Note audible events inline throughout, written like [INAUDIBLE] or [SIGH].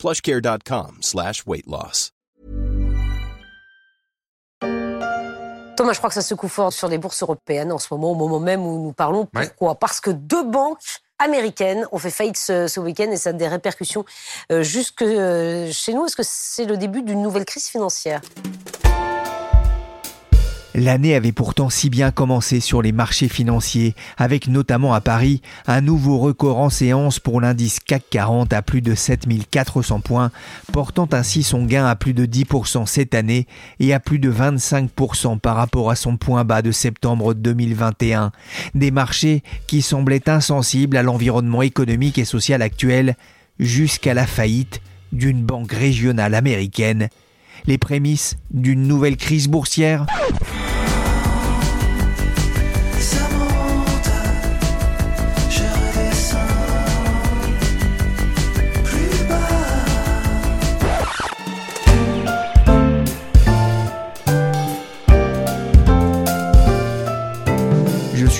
plushcare.com slash weight loss. Thomas, je crois que ça secoue fort sur les bourses européennes en ce moment, au moment même où nous parlons. Pourquoi? Parce que deux banques américaines ont fait faillite ce, week-end et ça a des répercussions euh, jusque euh, chez nous. Est-ce que c'est le début d'une nouvelle crise financière? L'année avait pourtant si bien commencé sur les marchés financiers, avec notamment à Paris un nouveau record en séance pour l'indice CAC 40 à plus de 7400 points, portant ainsi son gain à plus de 10% cette année et à plus de 25% par rapport à son point bas de septembre 2021. Des marchés qui semblaient insensibles à l'environnement économique et social actuel jusqu'à la faillite d'une banque régionale américaine les prémices d'une nouvelle crise boursière?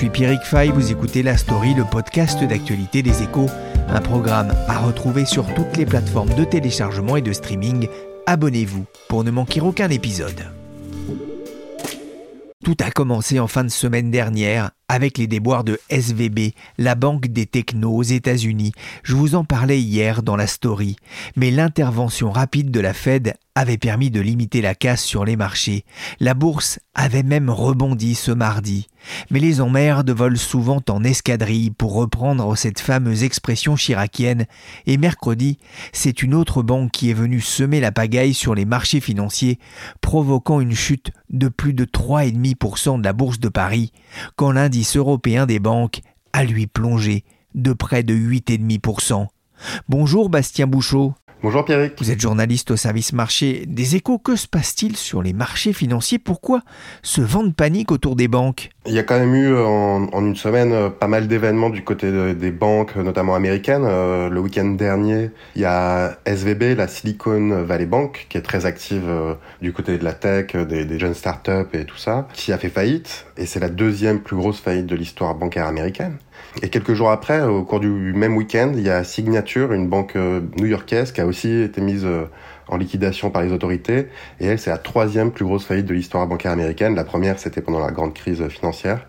Suis Pierrick Fay, vous écoutez La Story, le podcast d'actualité des échos, un programme à retrouver sur toutes les plateformes de téléchargement et de streaming. Abonnez-vous pour ne manquer aucun épisode. Tout a commencé en fin de semaine dernière avec les déboires de SVB, la banque des technos aux États-Unis. Je vous en parlais hier dans la story, mais l'intervention rapide de la Fed avait permis de limiter la casse sur les marchés. La bourse avait même rebondi ce mardi. Mais les emmerdes volent souvent en escadrille pour reprendre cette fameuse expression chiracienne. Et mercredi, c'est une autre banque qui est venue semer la pagaille sur les marchés financiers, provoquant une chute de plus de 3,5% de la bourse de Paris, quand européen des banques a lui plongé de près de 8,5%. Bonjour Bastien Bouchot. Bonjour Pierrick. Vous êtes journaliste au service marché des échos. Que se passe-t-il sur les marchés financiers? Pourquoi ce vent de panique autour des banques? Il y a quand même eu en, une semaine euh, pas mal d'événements du côté des banques, notamment américaines. Euh, le week-end dernier, il y a SVB, la Silicon Valley Bank, qui est très active euh, du côté de la tech, des, des jeunes startups et tout ça, qui a fait faillite. Et c'est la deuxième plus grosse faillite de l'histoire bancaire américaine. Et quelques jours après, au cours du même week-end, il y a Signature, une banque euh, new-yorkaise, qui a aussi été mise euh, en liquidation par les autorités. Et elle, c'est la troisième plus grosse faillite de l'histoire bancaire américaine. La première, c'était pendant la grande crise financière.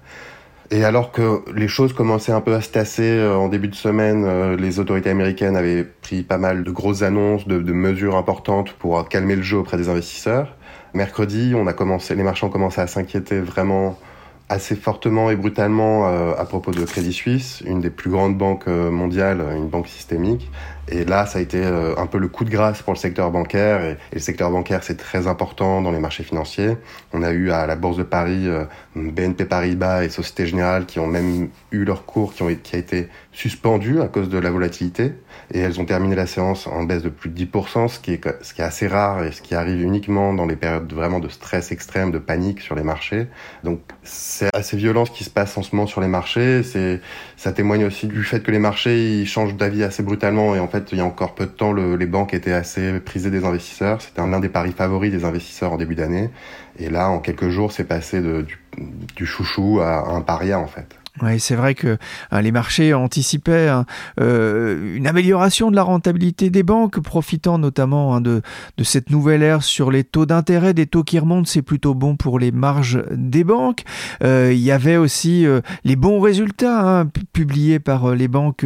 Et alors que les choses commençaient un peu à se tasser euh, en début de semaine, les autorités américaines avaient pris pas mal de grosses annonces, de, mesures importantes pour calmer le jeu auprès des investisseurs. Mercredi, on a commencé, les marchands commencé à s'inquiéter vraiment assez fortement et brutalement euh, à propos de Crédit Suisse, une des plus grandes banques euh, mondiales, une banque systémique. Et là, ça a été euh, un peu le coup de grâce pour le secteur bancaire. Et, le secteur bancaire, c'est très important dans les marchés financiers. On a eu à la Bourse de Paris BNP Paribas et Société Générale qui ont même eu leur cours qui, ont, qui a été suspendu à cause de la volatilité. Et elles ont terminé la séance en baisse de plus de 10%, ce qui est, ce qui est assez rare et ce qui arrive uniquement dans les périodes vraiment de stress extrême, de panique sur les marchés. Donc c'est assez violent ce qui se passe en ce moment sur les marchés. C'est, ça témoigne aussi du fait que les marchés ils changent d'avis assez brutalement et fait il y a encore peu de temps le, les banques étaient assez prisées des investisseurs. C'était l'un des paris favoris des investisseurs en début d'année. Et là en quelques jours c'est passé du, du chouchou à un paria en fait. Oui, c'est vrai que hein, les marchés anticipaient hein, euh, une amélioration de la rentabilité des banques, profitant notamment hein, de, cette nouvelle ère sur les taux d'intérêt, des taux qui remontent, c'est plutôt bon pour les marges des banques. Euh, il y avait aussi euh, les bons résultats publiés par les banques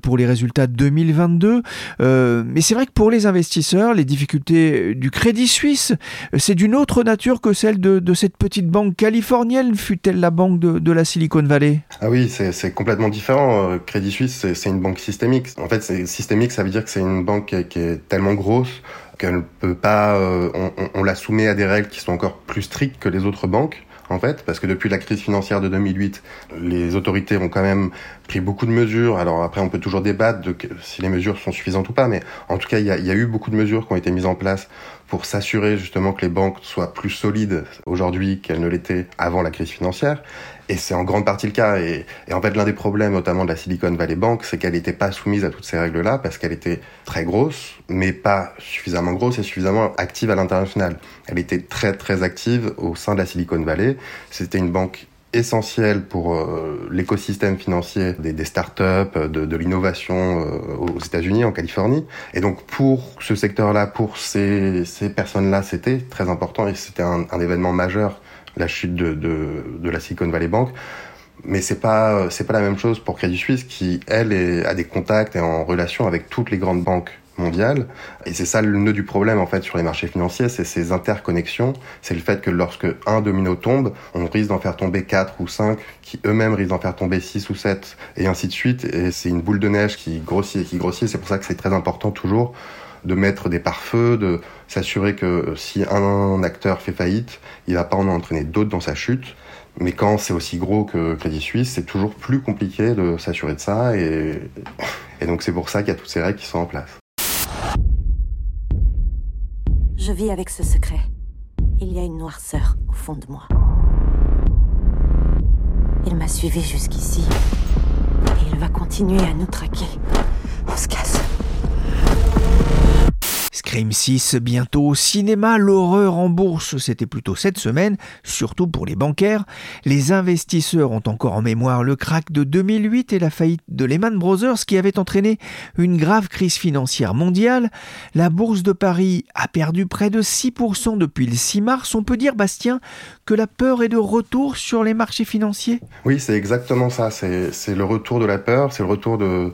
pour les résultats 2022. mais c'est vrai que pour les investisseurs, les difficultés du Crédit Suisse, c'est d'une autre nature que celle de, cette petite banque californienne, fut-elle la banque de la Silicon Valley? Ah oui, c'est complètement différent. Euh, Crédit Suisse, c'est une banque systémique. En fait, systémique, ça veut dire que c'est une banque qui est tellement grosse qu'elle ne peut pas. Euh, on, on, la soumet à des règles qui sont encore plus strictes que les autres banques en fait, parce que depuis la crise financière de 2008, les autorités ont quand même pris beaucoup de mesures. Alors après, on peut toujours débattre de si les mesures sont suffisantes ou pas, mais en tout cas, il y y a, eu beaucoup de mesures qui ont été mises en place pour s'assurer justement que les banques soient plus solides aujourd'hui qu'elles ne l'étaient avant la crise financière. Et c'est en grande partie le cas. Et, en fait, l'un des problèmes, notamment de la Silicon Valley Bank, c'est qu'elle n'était pas soumise à toutes ces règles-là parce qu'elle était très grosse, mais pas suffisamment grosse et suffisamment active à l'international. Elle était très très active au sein de la Silicon Valley. C'était une banque essentielle pour euh, l'écosystème financier des, startups, de, l'innovation euh, aux États-Unis, en Californie. Et donc pour ce secteur-là, pour ces, personnes-là, c'était très important et c'était un, événement majeur la chute de, la Silicon Valley Bank. Mais c'est pas c'est pas la même chose pour Credit Suisse qui elle a des contacts et en relation avec toutes les grandes banques mondiales. Et c'est ça le nœud du problème en fait sur les marchés financiers, c'est ces interconnexions. C'est le fait que lorsque un domino tombe, on risque d'en faire tomber quatre ou cinq, qui eux-mêmes risquent d'en faire tomber six ou sept, et ainsi de suite. Et c'est une boule de neige qui grossit et qui grossit. C'est pour ça que c'est très important toujours de mettre des pare-feux, de s'assurer que si un acteur fait faillite, il va pas en entraîner d'autres dans sa chute. Mais quand c'est aussi gros que Crédit Suisse, c'est toujours plus compliqué de s'assurer de ça. Et, et donc c'est pour ça qu'il y a toutes ces règles qui sont en place. Je vis avec ce secret. Il y a une noirceur au fond de moi. Il m'a suivi jusqu'ici. Et il va continuer à nous traquer. On se casse. Scream 6 bientôt au cinéma, l'horreur en bourse, c'était plutôt cette semaine, surtout pour les bancaires. Les investisseurs ont encore en mémoire le crack de 2008 et la faillite de Lehman Brothers qui avait entraîné une grave crise financière mondiale. La bourse de Paris a perdu près de 6% depuis le 6 mars. On peut dire, Bastien, que la peur est de retour sur les marchés financiers? Oui, c'est exactement ça. C'est le retour de la peur, c'est le retour de...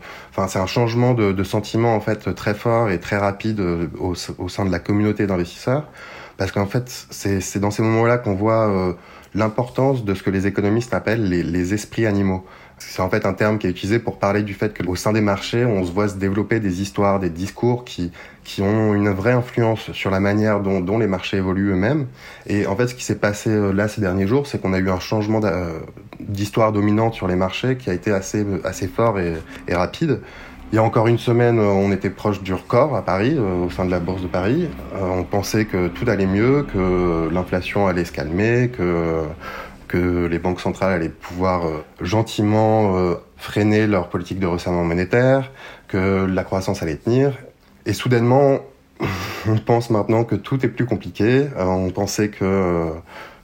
C'est un changement de, de sentiment en fait très fort et très rapide au, au sein de la communauté d'investisseurs, parce qu'en fait, c'est dans ces moments-là qu'on voit euh, l'importance de ce que les économistes appellent les, les esprits animaux. C'est en fait un terme qui est utilisé pour parler du fait qu'au sein des marchés, on se voit se développer des histoires, des discours qui, qui ont une vraie influence sur la manière dont, dont les marchés évoluent eux-mêmes. Et en fait, ce qui s'est passé euh, là ces derniers jours, c'est qu'on a eu un changement d'histoire dominante sur les marchés qui a été assez, assez fort et, et rapide. Il y a encore une semaine, euh, on était proche du record à Paris, euh, au sein de la Bourse de Paris. Euh, on pensait que tout allait mieux, que l'inflation allait se calmer, que, que les banques centrales allaient pouvoir gentiment freiner leur politique de resserrement monétaire, que la croissance allait tenir. Et soudainement, [LAUGHS] on pense maintenant que tout est plus compliqué. On pensait que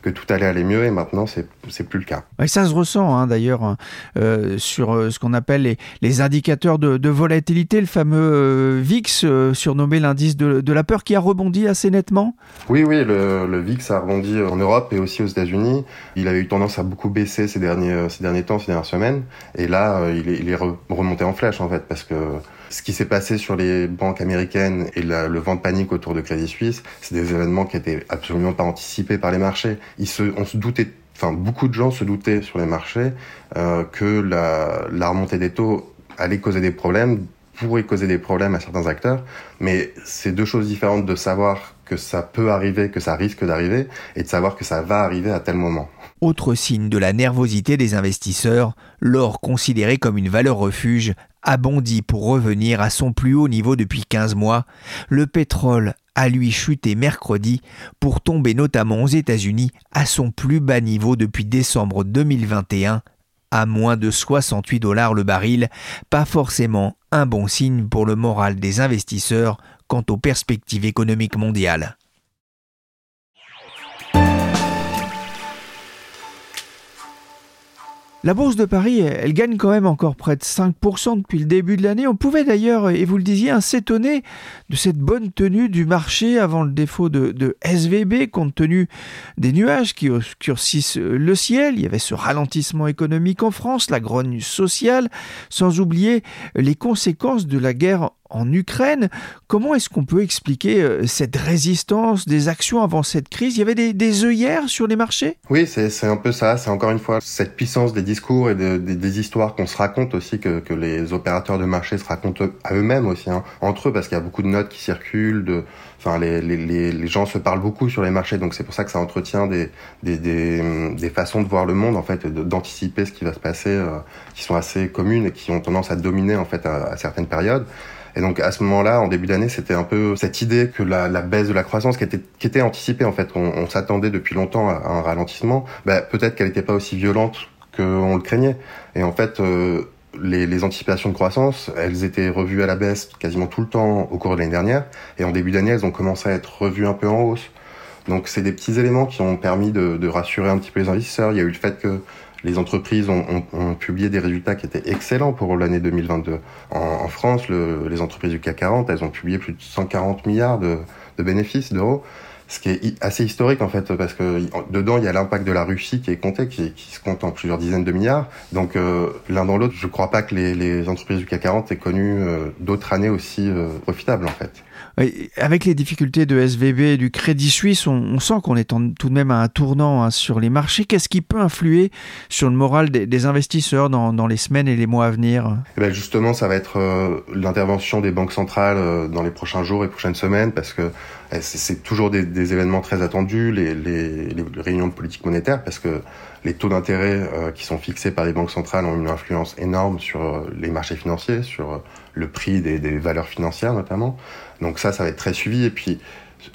que tout allait aller mieux et maintenant c'est plus le cas. Et ça se ressent hein, d'ailleurs euh, sur euh, ce qu'on appelle les, les indicateurs de, de, volatilité, le fameux euh, VIX euh, surnommé l'indice de, de, la peur qui a rebondi assez nettement? Oui oui le, le, VIX a rebondi en Europe et aussi aux États-Unis. Il avait eu tendance à beaucoup baisser ces derniers ces derniers temps ces dernières semaines et là il est, il est remonté en flèche en fait parce que ce qui s'est passé sur les banques américaines et le vent de panique autour de Crédit Suisse, c'est des événements qui étaient absolument pas anticipés par les marchés. On se doutait, enfin beaucoup de gens se doutaient sur les marchés euh, que la, la remontée des taux allait causer des problèmes, pourrait causer des problèmes à certains acteurs, mais c'est deux choses différentes de savoir que ça peut arriver, que ça risque d'arriver, et de savoir que ça va arriver à tel moment. Autre signe de la nervosité des investisseurs, l'or considéré comme une valeur refuge a bondi pour revenir à son plus haut niveau depuis 15 mois. Le pétrole a lui chuté mercredi pour tomber notamment aux États-Unis à son plus bas niveau depuis décembre 2021 à moins de 68 dollars le baril, pas forcément un bon signe pour le moral des investisseurs quant aux perspectives économiques mondiales. La bourse de Paris, elle gagne quand même encore près de 5% depuis le début de l'année. On pouvait d'ailleurs, et vous le disiez, hein, s'étonner de cette bonne tenue du marché avant le défaut de, SVB, compte tenu des nuages qui obscurcissent le ciel. Il y avait ce ralentissement économique en France, la grogne sociale, sans oublier les conséquences de la guerre en Ukraine. Comment est-ce qu'on peut expliquer euh, cette résistance des actions avant cette crise? Il y avait des, œillères sur les marchés? Oui, c'est un peu ça. C'est encore une fois cette puissance des discours et de, de, des histoires qu'on se raconte aussi, que, les opérateurs de marché se racontent à eux-mêmes aussi, hein, entre eux, parce qu'il y a beaucoup de notes qui circulent, enfin les, gens se parlent beaucoup sur les marchés, donc c'est pour ça que ça entretient des, des façons de voir le monde, en fait, d'anticiper ce qui va se passer, euh, qui sont assez communes et qui ont tendance à dominer en fait à certaines périodes. Et donc à ce moment-là, en début d'année, c'était un peu cette idée que la, la, baisse de la croissance qui était, qui était anticipée en fait, on, on s'attendait depuis longtemps à, un ralentissement, bah, peut-être qu'elle n'était pas aussi violente qu'on le craignait. Et en fait, euh, les, les, anticipations de croissance, elles étaient revues à la baisse quasiment tout le temps au cours de l'année dernière, et en début d'année, elles ont commencé à être revues un peu en hausse. Donc c'est des petits éléments qui ont permis de, de, rassurer un petit peu les investisseurs. Il y a eu le fait que les entreprises ont, ont, ont publié des résultats qui étaient excellents pour l'année 2022. En, en France, le, les entreprises du CAC 40, elles ont publié plus de 140 milliards de, de bénéfices d'euros ce qui est assez historique en fait parce que dedans il y a l'impact de la Russie qui est compté qui, qui se compte en plusieurs dizaines de milliards donc euh, l'un dans l'autre je crois pas que les, les, entreprises du CAC 40 aient connu euh, d'autres années aussi euh, profitables en fait avec les difficultés de SVB et du Crédit Suisse, on, sent qu'on est tout de même à un tournant hein, sur les marchés. Qu'est-ce qui peut influer sur le moral des, investisseurs dans, les semaines et les mois à venir? Eh ben Justement, ça va être euh, l'intervention des banques centrales euh, dans les prochains jours et prochaines semaines, parce que eh, c'est toujours des, événements très attendus, les, réunions de politique monétaire, parce que les taux d'intérêt euh, qui sont fixés par les banques centrales ont une influence énorme sur les marchés financiers, sur le prix des valeurs financières notamment. Donc ça, ça va être très suivi. Et puis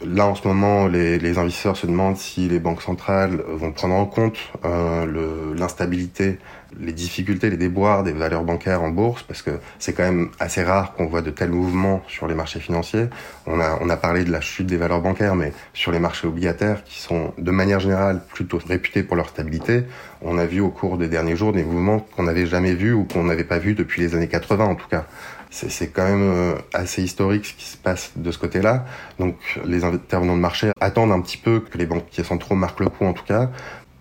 là, en ce moment, les, les investisseurs se demandent si les banques centrales vont prendre en compte euh, l'instabilité, les difficultés, les déboires des valeurs bancaires en bourse, parce que c'est quand même assez rare qu'on voit de tels mouvements sur les marchés financiers. On a, on a parlé de la chute des valeurs bancaires, mais sur les marchés obligataires, qui sont de manière générale plutôt réputés pour leur stabilité, on a vu au cours des derniers jours des mouvements qu'on n'avait jamais vus ou qu'on n'avait pas vus depuis les années 80 en tout cas c'est quand même euh, assez historique ce qui se passe de ce côté-là. Donc les intervenants de marché attendent un petit peu que les banquiers centraux marquent le coup en tout cas.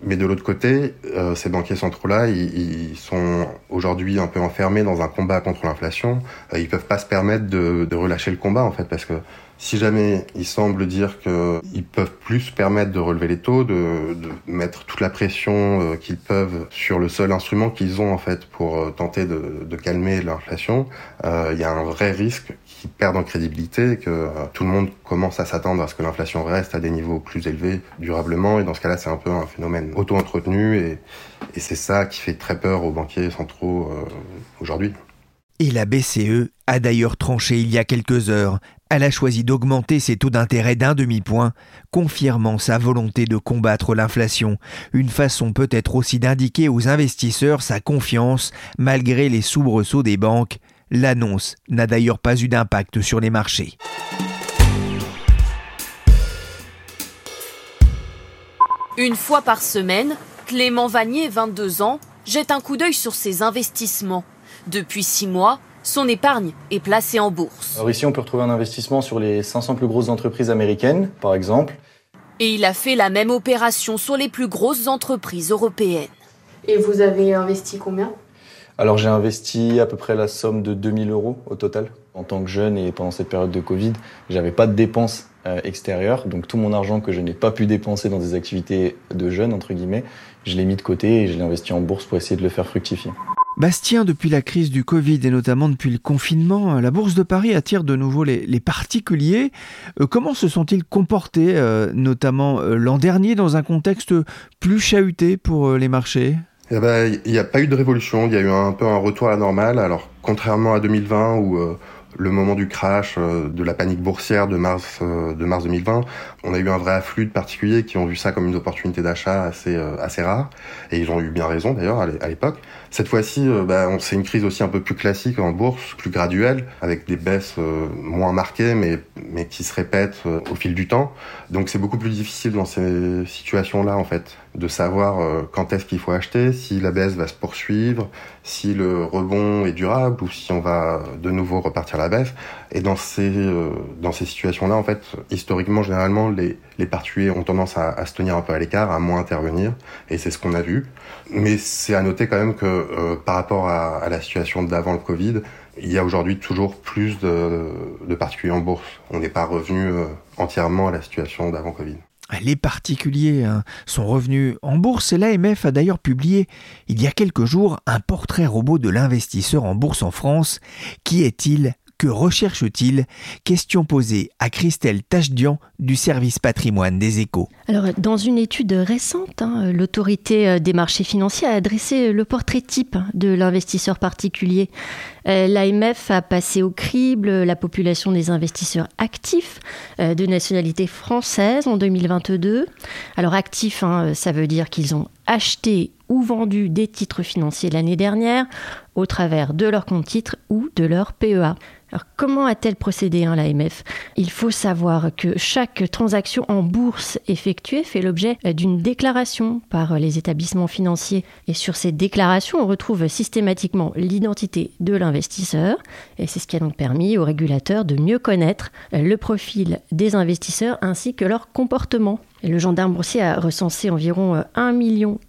Mais de l'autre côté, euh, ces banquiers centraux-là, ils, ils, sont aujourd'hui un peu enfermés dans un combat contre l'inflation. Euh, ils peuvent pas se permettre de, de relâcher le combat en fait, parce que si jamais il semble dire qu'ils peuvent plus se permettre de relever les taux, de, de mettre toute la pression euh, qu'ils peuvent sur le seul instrument qu'ils ont en fait pour euh, tenter de, de calmer l'inflation, euh, il y a un vrai risque qu'ils perdent en crédibilité, que euh, tout le monde commence à s'attendre à ce que l'inflation reste à des niveaux plus élevés durablement. Et dans ce cas-là, c'est un peu un phénomène auto-entretenu et, et c'est ça qui fait très peur aux banquiers centraux euh, aujourd'hui. Et la BCE a d'ailleurs tranché il y a quelques heures. Elle a choisi d'augmenter ses taux d'intérêt d'un demi-point, confirmant sa volonté de combattre l'inflation, une façon peut-être aussi d'indiquer aux investisseurs sa confiance malgré les soubresauts des banques. L'annonce n'a d'ailleurs pas eu d'impact sur les marchés. Une fois par semaine, Clément Vanier, 22 ans, jette un coup d'œil sur ses investissements. Depuis six mois, son épargne est placée en bourse. Alors ici, on peut retrouver un investissement sur les 500 plus grosses entreprises américaines, par exemple. Et il a fait la même opération sur les plus grosses entreprises européennes. Et vous avez investi combien? Alors j'ai investi à peu près la somme de 2000 euros au total. En tant que jeune et pendant cette période de Covid, j'avais pas de dépenses euh, extérieures, donc tout mon argent que je n'ai pas pu dépenser dans des activités de jeunes entre guillemets, je l'ai mis de côté et je l'ai investi en bourse pour essayer de le faire fructifier. Bastien, depuis la crise du Covid et notamment depuis le confinement, la Bourse de Paris attire de nouveau les, particuliers. Euh, comment se sont-ils comportés, euh, notamment euh, l'an dernier, dans un contexte plus chahuté pour euh, les marchés? Il n'y eh ben, a pas eu de révolution, il y a eu un peu un retour à la normale. Alors, contrairement à 2020 où euh, le moment du crash, euh, de la panique boursière de mars, euh, de mars 2020, on a eu un vrai afflux de particuliers qui ont vu ça comme une opportunité d'achat assez, euh, assez rare. Et ils ont eu bien raison d'ailleurs à l'époque. Cette fois-ci, bah, c'est une crise aussi un peu plus classique en bourse, plus graduelle, avec des baisses moins marquées, mais, mais qui se répètent au fil du temps. Donc c'est beaucoup plus difficile dans ces situations-là, en fait, de savoir quand est-ce qu'il faut acheter, si la baisse va se poursuivre, si le rebond est durable ou si on va de nouveau repartir la baisse. Et dans ces, euh, dans ces situations-là, en fait, historiquement, généralement, les, les particuliers ont tendance à, à se tenir un peu à l'écart, à moins intervenir. Et c'est ce qu'on a vu. Mais c'est à noter quand même que euh, par rapport à, la situation d'avant le Covid, il y a aujourd'hui toujours plus de, particuliers en bourse. On n'est pas revenu euh, entièrement à la situation d'avant Covid. Les particuliers hein, sont revenus en bourse et l'AMF a d'ailleurs publié il y a quelques jours un portrait robot de l'investisseur en bourse en France. Qui est-il? Que recherche-t-il? Question posée à Christelle Tachdian du service patrimoine des échos. Alors, dans une étude récente, hein, l'autorité euh, des marchés financiers a dressé le portrait type de l'investisseur particulier. Euh, L'AMF a passé au crible la population des investisseurs actifs euh, de nationalité française en 2022. Alors actifs, hein, ça veut dire qu'ils ont acheté ou vendu des titres financiers l'année dernière au travers de leur compte titre ou de leur PEA. Comment a-t-elle procédé hein, l'AMF Il faut savoir que chaque transaction en bourse effectuée fait l'objet d'une déclaration par les établissements financiers. Et sur cette déclaration, on retrouve systématiquement l'identité de l'investisseur. Et c'est ce qui a donc permis aux régulateurs de mieux connaître le profil des investisseurs ainsi que leur comportement. Le gendarme boursier a recensé environ 1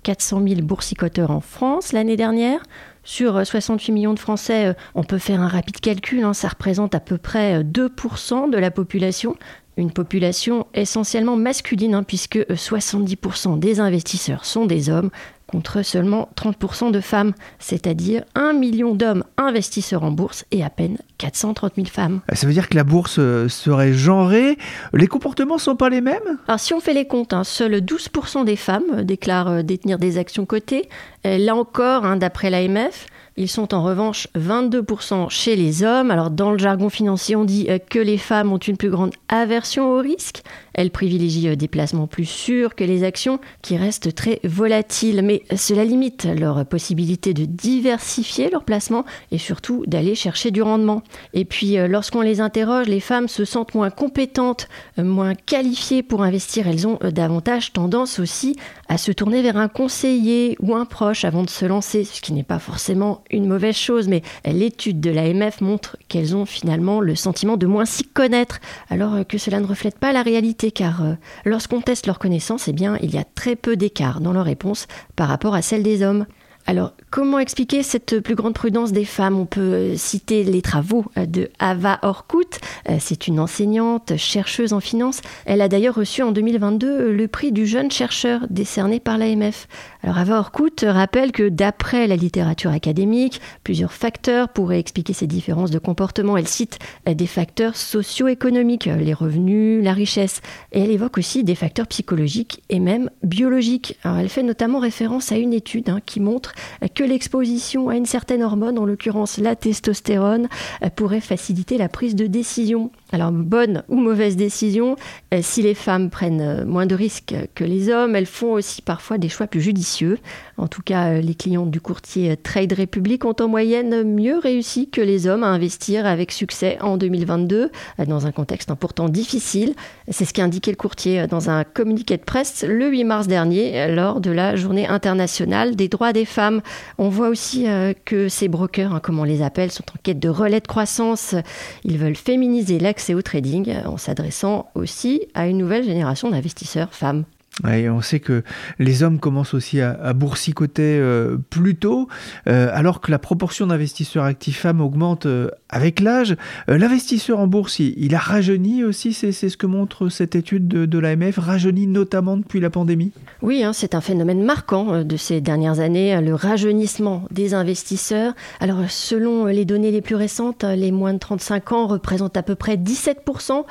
400 000 boursicoteurs en France l'année dernière. Sur 68 millions de Français, euh, on peut faire un rapide calcul, hein. ça représente à peu près 2% euh, de la population. Une population essentiellement masculine, hein, puisque 70% euh, des investisseurs sont des hommes, contre seulement 30% de femmes, c'est-à-dire 1 million d'hommes investisseurs en bourse et à peine 430 000 femmes. Ça veut dire que la bourse serait genrée Les comportements ne sont pas les mêmes? Alors si on fait les comptes, hein, seuls 12% des femmes déclarent détenir des actions cotées. Là encore, d'après l'AMF, ils sont en revanche 22% chez les hommes. Alors dans le jargon financier, on dit euh, que les femmes ont une plus grande aversion au risque. Elles privilégient euh, des placements plus sûrs que les actions qui restent très volatiles. Mais cela limite leur possibilité de diversifier leurs placements et surtout d'aller chercher du rendement. Et puis euh, lorsqu'on les interroge, les femmes se sentent moins compétentes, moins qualifiées pour investir. Elles ont davantage tendance aussi à se tourner vers un conseiller ou un proche avant de se lancer, ce qui n'est pas forcément une mauvaise chose, mais l'étude de l'AMF montre qu'elles ont finalement le sentiment de moins s'y connaître, alors que cela ne reflète pas la réalité, car euh, lorsqu'on teste leur connaissance, eh bien, il y a très peu d'écart dans leur réponse par rapport à celle des hommes. Alors, comment expliquer cette plus grande prudence des femmes? On peut euh, citer les travaux euh, de Ava Orkut. Euh, c'est une enseignante, chercheuse en finance. Elle a d'ailleurs reçu en 2022 le prix du jeune chercheur décerné par l'AMF. Alors, Ava Orkut rappelle que d'après la littérature académique, plusieurs facteurs pourraient expliquer ces différences de comportement. Elle cite des facteurs socio-économiques, les revenus, la richesse. Et elle évoque aussi des facteurs psychologiques et même biologiques. Elle fait notamment référence à une étude hein, qui montre que l'exposition à une certaine hormone, en l'occurrence la testostérone, pourrait faciliter la prise de décision. Alors, bonne ou mauvaise décision, euh, si les femmes prennent euh, moins de risques que les hommes, elles font aussi parfois des choix plus judicieux. En tout cas, les clients du courtier Trade Republic ont en moyenne mieux réussi que les hommes à investir avec succès en 2022, dans un contexte pourtant difficile. C'est ce qu'a indiqué le courtier dans un communiqué de presse le 8 mars dernier, lors de la Journée internationale des droits des femmes. On voit aussi euh, que ces brokers, hein, comme on les appelle, sont en quête de relais de croissance. Ils veulent féminiser l'accès au trading euh, en s'adressant aussi à une nouvelle génération d'investisseurs femmes on sait que les hommes commencent aussi à, boursicoter euh, plus tôt, euh, alors que la proportion d'investisseurs actifs femmes augmente euh, avec l'âge. L'investisseur en bourse, il, a rajeuni aussi, c'est ce que montre cette étude de, l'AMF, rajeuni notamment depuis la pandémie? Oui, hein, c'est un phénomène marquant de ces dernières années, le rajeunissement des investisseurs. Alors, selon les données les plus récentes, les moins de 35 ans représentent à peu près 17%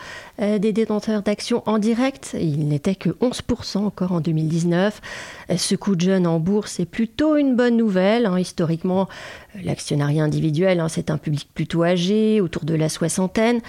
des détenteurs d'actions en direct. Il n'était que 11% encore en 2019. Ce coup de jeune en bourse est plutôt une bonne nouvelle. Hein. Historiquement, l'actionnariat individuel, hein, c'est un public plutôt âgé, autour de la soixantaine.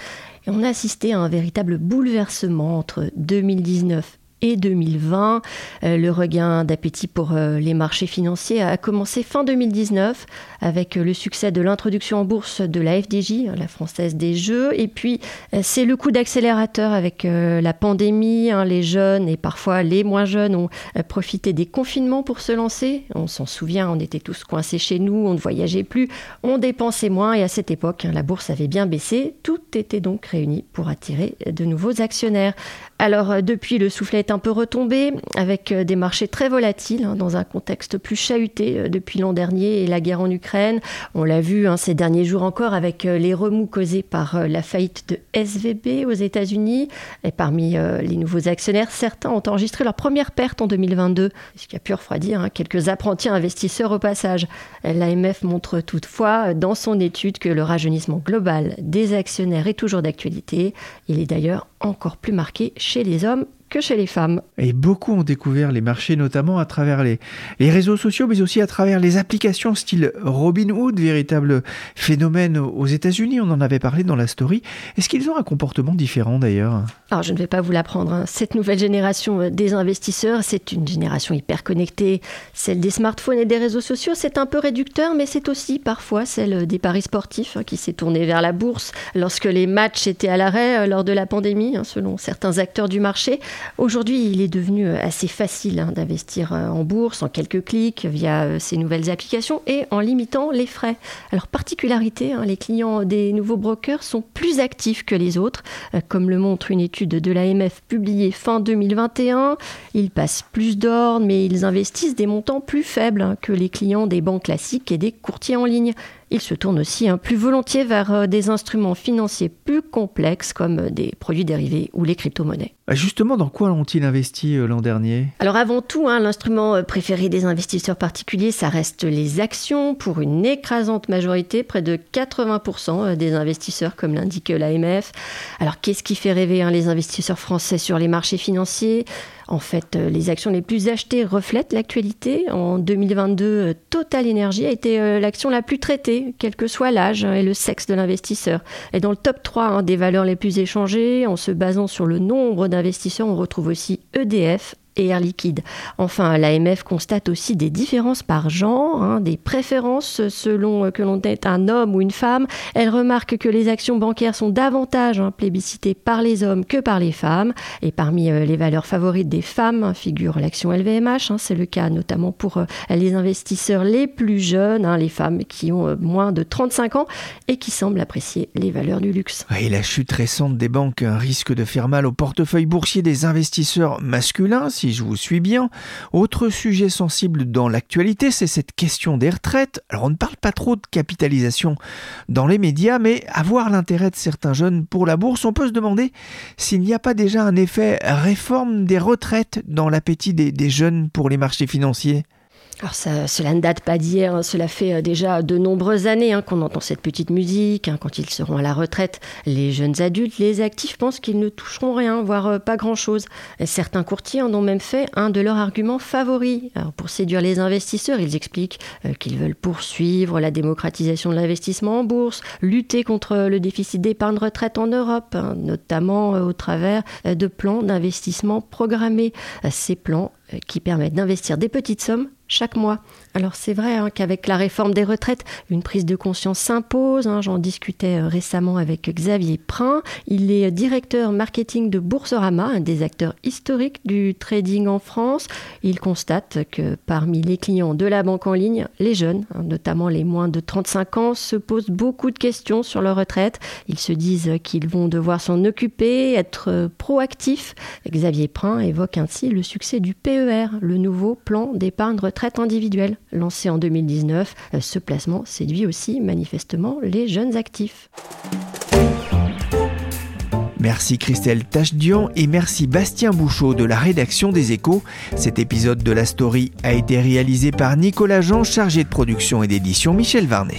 Et on a assisté à un véritable bouleversement entre 2019 et 2020. Euh, le regain d'appétit pour euh, les marchés financiers a commencé fin 2019 avec euh, le succès de l'introduction en bourse de la FDJ, la Française des Jeux. Et puis, c'est le coup d'accélérateur avec la pandémie. Hein. les jeunes et parfois les moins jeunes ont profité des confinements pour se lancer. On s'en souvient, on était tous coincés chez nous, on ne voyageait plus, on dépensait moins. Et à cette époque, hein, la bourse avait bien baissé. Tout était donc réuni pour attirer de nouveaux actionnaires. Alors euh, depuis, le soufflet est un peu retombé, avec euh, des marchés très volatiles, hein, dans un contexte plus chahuté euh, depuis l'an dernier et la guerre en Ukraine. On l'a vu hein, ces derniers jours encore avec les remous causés par la faillite de SVB aux États-Unis. Et parmi les nouveaux actionnaires, certains ont enregistré leur première perte en 2022, ce qui a pu refroidir hein, quelques apprentis investisseurs au passage. L'AMF montre toutefois dans son étude que le rajeunissement global des actionnaires est toujours d'actualité. Il est d'ailleurs encore plus marqué chez les hommes que chez les femmes. Et beaucoup ont découvert les marchés, notamment à travers les, les réseaux sociaux, mais aussi à travers les applications style Robinhood, véritable phénomène aux États-Unis. On en avait parlé dans la story. Est-ce qu'ils ont un comportement différent d'ailleurs? Alors, je ne vais pas vous l'apprendre. Hein. Cette nouvelle génération euh, des investisseurs, c'est une génération hyper connectée. Celle des smartphones et des réseaux sociaux, c'est un peu réducteur, mais c'est aussi parfois celle des paris sportifs hein, qui s'est tournée vers la bourse lorsque les matchs étaient à l'arrêt euh, lors de la pandémie, hein, selon certains acteurs du marché. Aujourd'hui, il est devenu euh, assez facile hein, d'investir euh, en bourse en quelques clics via euh, ces nouvelles applications et en limitant les frais. Alors, particularité, hein, les clients des nouveaux brokers sont plus actifs que les autres, comme le montre une étude de l'AMF publiée fin 2021. Ils passent plus d'ordre, mais ils investissent des montants plus faibles hein, que les clients des banques classiques et des courtiers en ligne. Ils se tournent aussi hein, plus volontiers vers euh, des instruments financiers plus complexes comme euh, des produits dérivés ou les crypto-monnaies. Bah, justement, dans quoi ont-ils investi euh, l'an dernier? Alors avant tout, hein, l'instrument préféré des investisseurs particuliers, ça reste les actions pour une écrasante majorité, près de 80% des investisseurs, comme l'indique l'AMF. Alors qu'est-ce qui fait rêver hein, les investisseurs français sur les marchés financiers? En fait, euh, les actions les plus achetées reflètent l'actualité. En 2022, euh, Total Energy a été euh, l'action la plus traitée, quel que soit l'âge et le sexe de l'investisseur. Et dans le top 3 hein, des valeurs les plus échangées, en se basant sur le nombre d'investisseurs, on retrouve aussi EDF, et Air Liquide. Enfin, l'AMF constate aussi des différences par genre, hein, des préférences selon que l'on est un homme ou une femme. Elle remarque que les actions bancaires sont davantage hein, plébiscitées par les hommes que par les femmes. Et parmi euh, les valeurs favorites des femmes figure l'action LVMH. Hein. C'est le cas notamment pour euh, les investisseurs les plus jeunes, les femmes qui ont euh, moins de 35 ans et qui semblent apprécier les valeurs du luxe. Et la chute récente des banques risque de faire mal au portefeuille boursier des investisseurs masculins je vous suis bien. Autre sujet sensible dans l'actualité, c'est cette question des retraites. Alors on ne parle pas trop de capitalisation dans les médias, mais avoir l'intérêt de certains jeunes pour la bourse, on peut se demander s'il n'y a pas déjà un effet réforme des retraites dans l'appétit des jeunes pour les marchés financiers. Alors cela ne date pas d'hier, hein. cela fait euh, déjà de nombreuses années hein, qu'on entend cette petite musique. Hein. quand ils seront à la retraite, les jeunes adultes, les actifs pensent qu'ils ne toucheront rien, voire euh, pas grand-chose. Certains courtiers en ont même fait un de leurs arguments favoris. pour séduire les investisseurs, ils expliquent euh, qu'ils veulent poursuivre la démocratisation de l'investissement en bourse, lutter contre le déficit d'épargne retraite en Europe, notamment au travers de plans d'investissement programmés. Ces plans qui permettent d'investir des petites sommes chaque mois. Alors c'est vrai hein, qu'avec la réforme des retraites, une prise de conscience s'impose. Hein. J'en discutais euh, récemment avec Xavier Prin. Il est directeur marketing de Boursorama, un des acteurs historiques du trading en France. Il constate que parmi les clients de la banque en ligne, les jeunes, hein, notamment les moins de 35 ans, se posent beaucoup de questions sur leur retraite. Ils se disent qu'ils vont devoir s'en occuper, être euh, proactifs. Xavier Prin évoque ainsi le succès du PER, le nouveau plan d'épargne retraite individuelle lancé en 2019. Euh, ce placement séduit aussi manifestement les jeunes actifs. Merci Christelle Tachdian et merci Bastien Bouchot de la rédaction des Échos. Cet épisode de la story a été réalisé par Nicolas Jean, chargé de production et d'édition Michel Varnet.